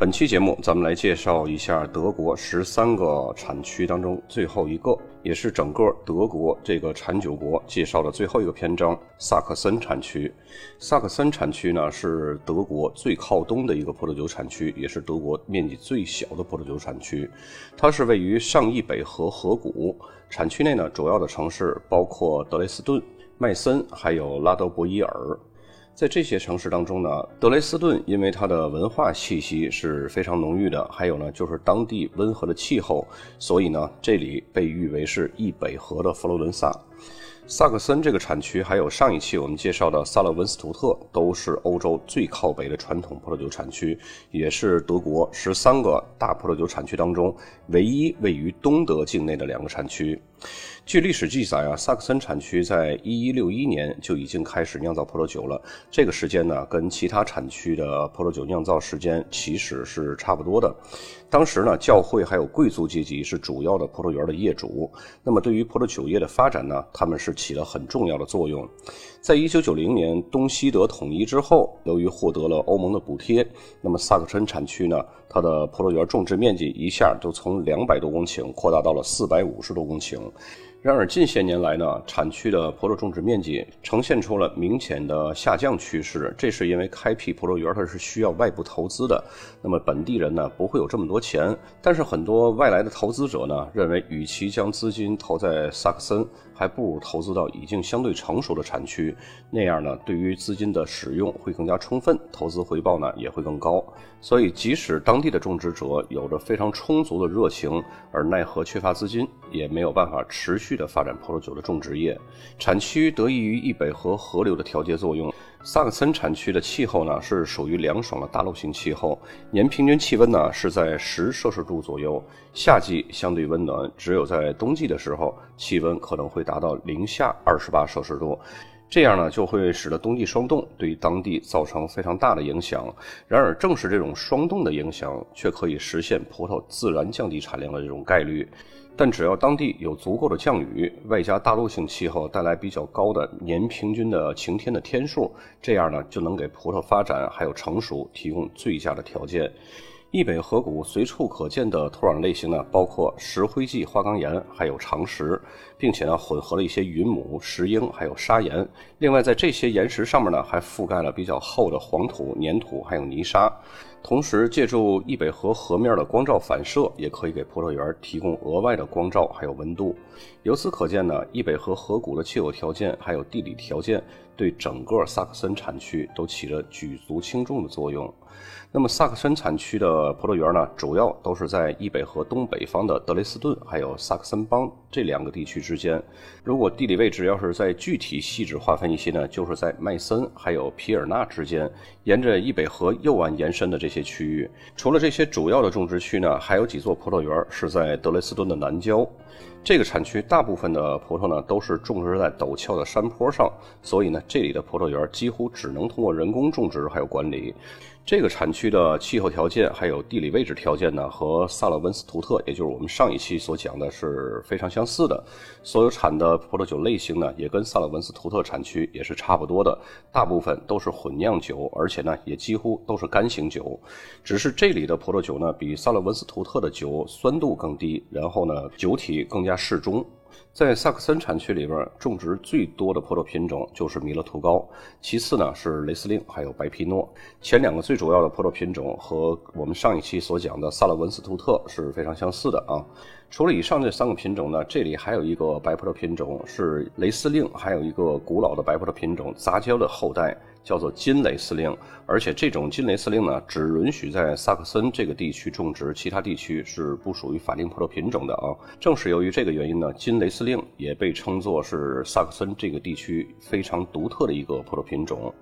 本期节目，咱们来介绍一下德国十三个产区当中最后一个，也是整个德国这个产酒国介绍的最后一个篇章——萨克森产区。萨克森产区呢，是德国最靠东的一个葡萄酒产区，也是德国面积最小的葡萄酒产区。它是位于上易北河河谷，产区内呢，主要的城市包括德累斯顿、麦森，还有拉德伯伊尔。在这些城市当中呢，德累斯顿因为它的文化气息是非常浓郁的，还有呢就是当地温和的气候，所以呢这里被誉为是易北河的佛罗伦萨。萨克森这个产区，还有上一期我们介绍的萨勒文斯图特，都是欧洲最靠北的传统葡萄酒产区，也是德国十三个大葡萄酒产区当中唯一位于东德境内的两个产区。据历史记载啊，萨克森产区在一一六一年就已经开始酿造葡萄酒了。这个时间呢，跟其他产区的葡萄酒酿造时间其实是差不多的。当时呢，教会还有贵族阶级是主要的葡萄园的业主。那么，对于葡萄酒业的发展呢，他们是起了很重要的作用。在一九九零年东西德统一之后，由于获得了欧盟的补贴，那么萨克森产区呢，它的葡萄园种植面积一下就从两百多公顷扩大到了四百五十多公顷。然而，近些年来呢，产区的葡萄种植面积呈现出了明显的下降趋势。这是因为开辟葡萄园它是需要外部投资的，那么本地人呢不会有这么多钱。但是很多外来的投资者呢认为，与其将资金投在萨克森，还不如投资到已经相对成熟的产区，那样呢对于资金的使用会更加充分，投资回报呢也会更高。所以，即使当地的种植者有着非常充足的热情，而奈何缺乏资金，也没有办法持续的发展葡萄酒的种植业。产区得益于易北河河流的调节作用，萨克森产区的气候呢是属于凉爽的大陆性气候，年平均气温呢是在十摄氏度左右，夏季相对温暖，只有在冬季的时候，气温可能会达到零下二十八摄氏度。这样呢，就会使得冬季霜冻对当地造成非常大的影响。然而，正是这种霜冻的影响，却可以实现葡萄自然降低产量的这种概率。但只要当地有足够的降雨，外加大陆性气候带来比较高的年平均的晴天的天数，这样呢，就能给葡萄发展还有成熟提供最佳的条件。易北河谷随处可见的土壤类型呢，包括石灰质花岗岩，还有长石，并且呢混合了一些云母、石英，还有砂岩。另外，在这些岩石上面呢，还覆盖了比较厚的黄土、粘土，还有泥沙。同时，借助易北河河面的光照反射，也可以给葡萄园提供额外的光照还有温度。由此可见呢，易北河河谷的气候条件还有地理条件，对整个萨克森产区都起着举足轻重的作用。那么萨克森产区的葡萄园呢，主要都是在易北河东北方的德累斯顿还有萨克森邦这两个地区之间。如果地理位置要是在具体细致划分一些呢，就是在麦森还有皮尔纳之间，沿着易北河右岸延伸的这些区域。除了这些主要的种植区呢，还有几座葡萄园是在德累斯顿的南郊。这个产区大部分的葡萄呢都是种植在陡峭的山坡上，所以呢，这里的葡萄园几乎只能通过人工种植还有管理。这个产区的气候条件还有地理位置条件呢，和萨勒温斯图特，也就是我们上一期所讲的是非常相似的。所有产的葡萄酒类型呢，也跟萨勒温斯图特产区也是差不多的，大部分都是混酿酒，而且呢，也几乎都是干型酒。只是这里的葡萄酒呢，比萨勒温斯图特的酒酸度更低，然后呢，酒体更加适中。在萨克森产区里边，种植最多的葡萄品种就是米勒图高，其次呢是雷司令，还有白皮诺。前两个最主要的葡萄品种和我们上一期所讲的萨勒文斯图特是非常相似的啊。除了以上这三个品种呢，这里还有一个白葡萄品种是雷司令，还有一个古老的白葡萄品种杂交的后代。叫做金雷司令，而且这种金雷司令呢，只允许在萨克森这个地区种植，其他地区是不属于法定葡萄品种的啊。正是由于这个原因呢，金雷司令也被称作是萨克森这个地区非常独特的一个葡萄品种。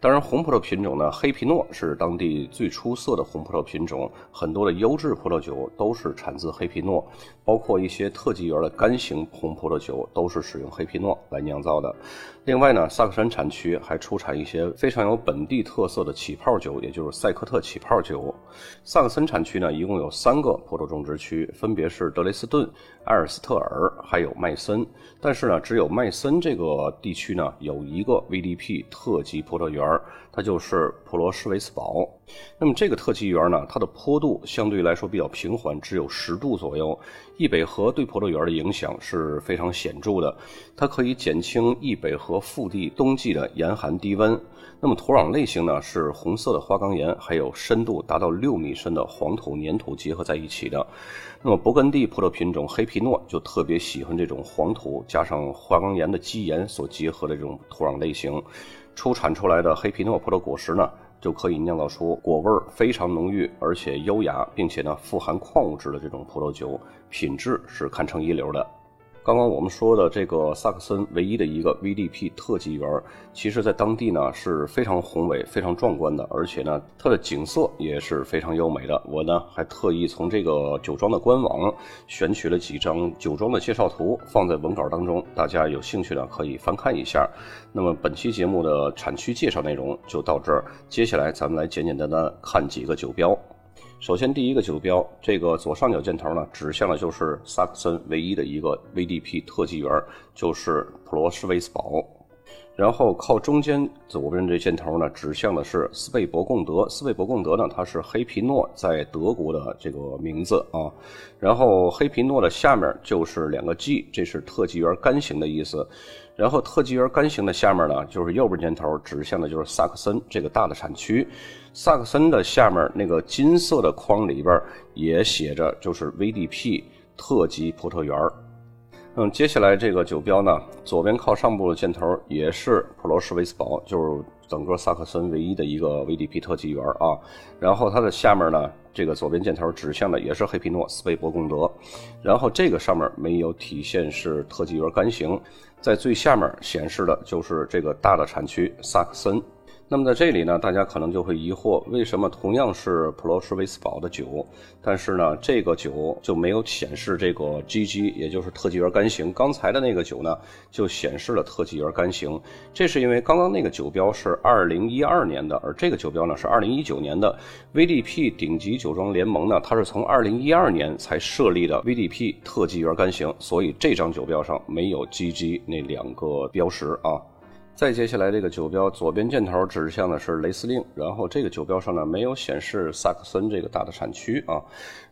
当然，红葡萄品种呢，黑皮诺是当地最出色的红葡萄品种，很多的优质葡萄酒都是产自黑皮诺，包括一些特级园的干型红葡萄酒都是使用黑皮诺来酿造的。另外呢，萨克森产区还出产一些非常有本地特色的起泡酒，也就是赛克特起泡酒。萨克森产区呢，一共有三个葡萄种植区，分别是德雷斯顿、埃尔斯特尔还有麦森。但是呢，只有麦森这个地区呢，有一个 VDP 特级葡萄园。它就是普罗施维斯堡。那么这个特级园呢，它的坡度相对来说比较平缓，只有十度左右。易北河对葡萄园的影响是非常显著的，它可以减轻易北河和腹地冬季的严寒低温。那么土壤类型呢是红色的花岗岩，还有深度达到六米深的黄土粘土结合在一起的。那么勃艮第葡萄品种黑皮诺就特别喜欢这种黄土加上花岗岩的基岩所结合的这种土壤类型。出产出来的黑皮诺葡萄果实呢，就可以酿造出果味非常浓郁，而且优雅，并且呢富含矿物质的这种葡萄酒，品质是堪称一流的。刚刚我们说的这个萨克森唯一的一个 VDP 特级园，其实在当地呢是非常宏伟、非常壮观的，而且呢它的景色也是非常优美的。我呢还特意从这个酒庄的官网选取了几张酒庄的介绍图，放在文稿当中，大家有兴趣呢可以翻看一下。那么本期节目的产区介绍内容就到这儿，接下来咱们来简简单单看几个酒标。首先，第一个酒标，这个左上角箭头呢，指向的就是萨克森唯一的一个 VDP 特技园，就是普罗施维斯堡。然后靠中间左边这箭头呢，指向的是斯贝伯贡德。斯贝伯贡德呢，它是黑皮诺在德国的这个名字啊。然后黑皮诺的下面就是两个 G，这是特级园干型的意思。然后特级园干型的下面呢，就是右边箭头指向的就是萨克森这个大的产区。萨克森的下面那个金色的框里边也写着，就是 VDP 特级葡萄园嗯，接下来这个酒标呢，左边靠上部的箭头也是普罗施维斯堡，就是整个萨克森唯一的一个 VDP 特级园啊。然后它的下面呢，这个左边箭头指向的也是黑皮诺斯贝伯贡德。然后这个上面没有体现是特级园干型，在最下面显示的就是这个大的产区萨克森。那么在这里呢，大家可能就会疑惑，为什么同样是普罗施维斯堡的酒，但是呢，这个酒就没有显示这个 GG，也就是特级园干型。刚才的那个酒呢，就显示了特级园干型。这是因为刚刚那个酒标是2012年的，而这个酒标呢是2019年的。VDP 顶级酒庄联盟呢，它是从2012年才设立的 VDP 特级园干型，所以这张酒标上没有 GG 那两个标识啊。再接下来，这个酒标左边箭头指向的是雷司令，然后这个酒标上呢没有显示萨克森这个大的产区啊，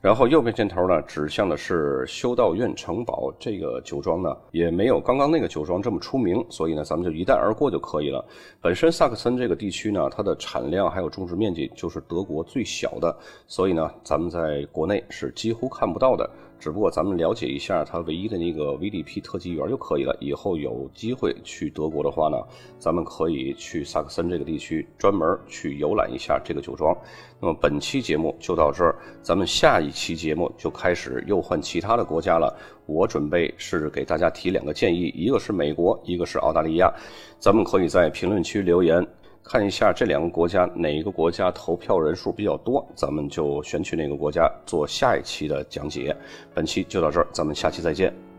然后右边箭头呢指向的是修道院城堡，这个酒庄呢也没有刚刚那个酒庄这么出名，所以呢咱们就一带而过就可以了。本身萨克森这个地区呢，它的产量还有种植面积就是德国最小的，所以呢咱们在国内是几乎看不到的。只不过咱们了解一下它唯一的那个 VDP 特级园就可以了。以后有机会去德国的话呢，咱们可以去萨克森这个地区专门去游览一下这个酒庄。那么本期节目就到这儿，咱们下一期节目就开始又换其他的国家了。我准备是给大家提两个建议，一个是美国，一个是澳大利亚。咱们可以在评论区留言。看一下这两个国家哪一个国家投票人数比较多，咱们就选取哪个国家做下一期的讲解。本期就到这儿，咱们下期再见。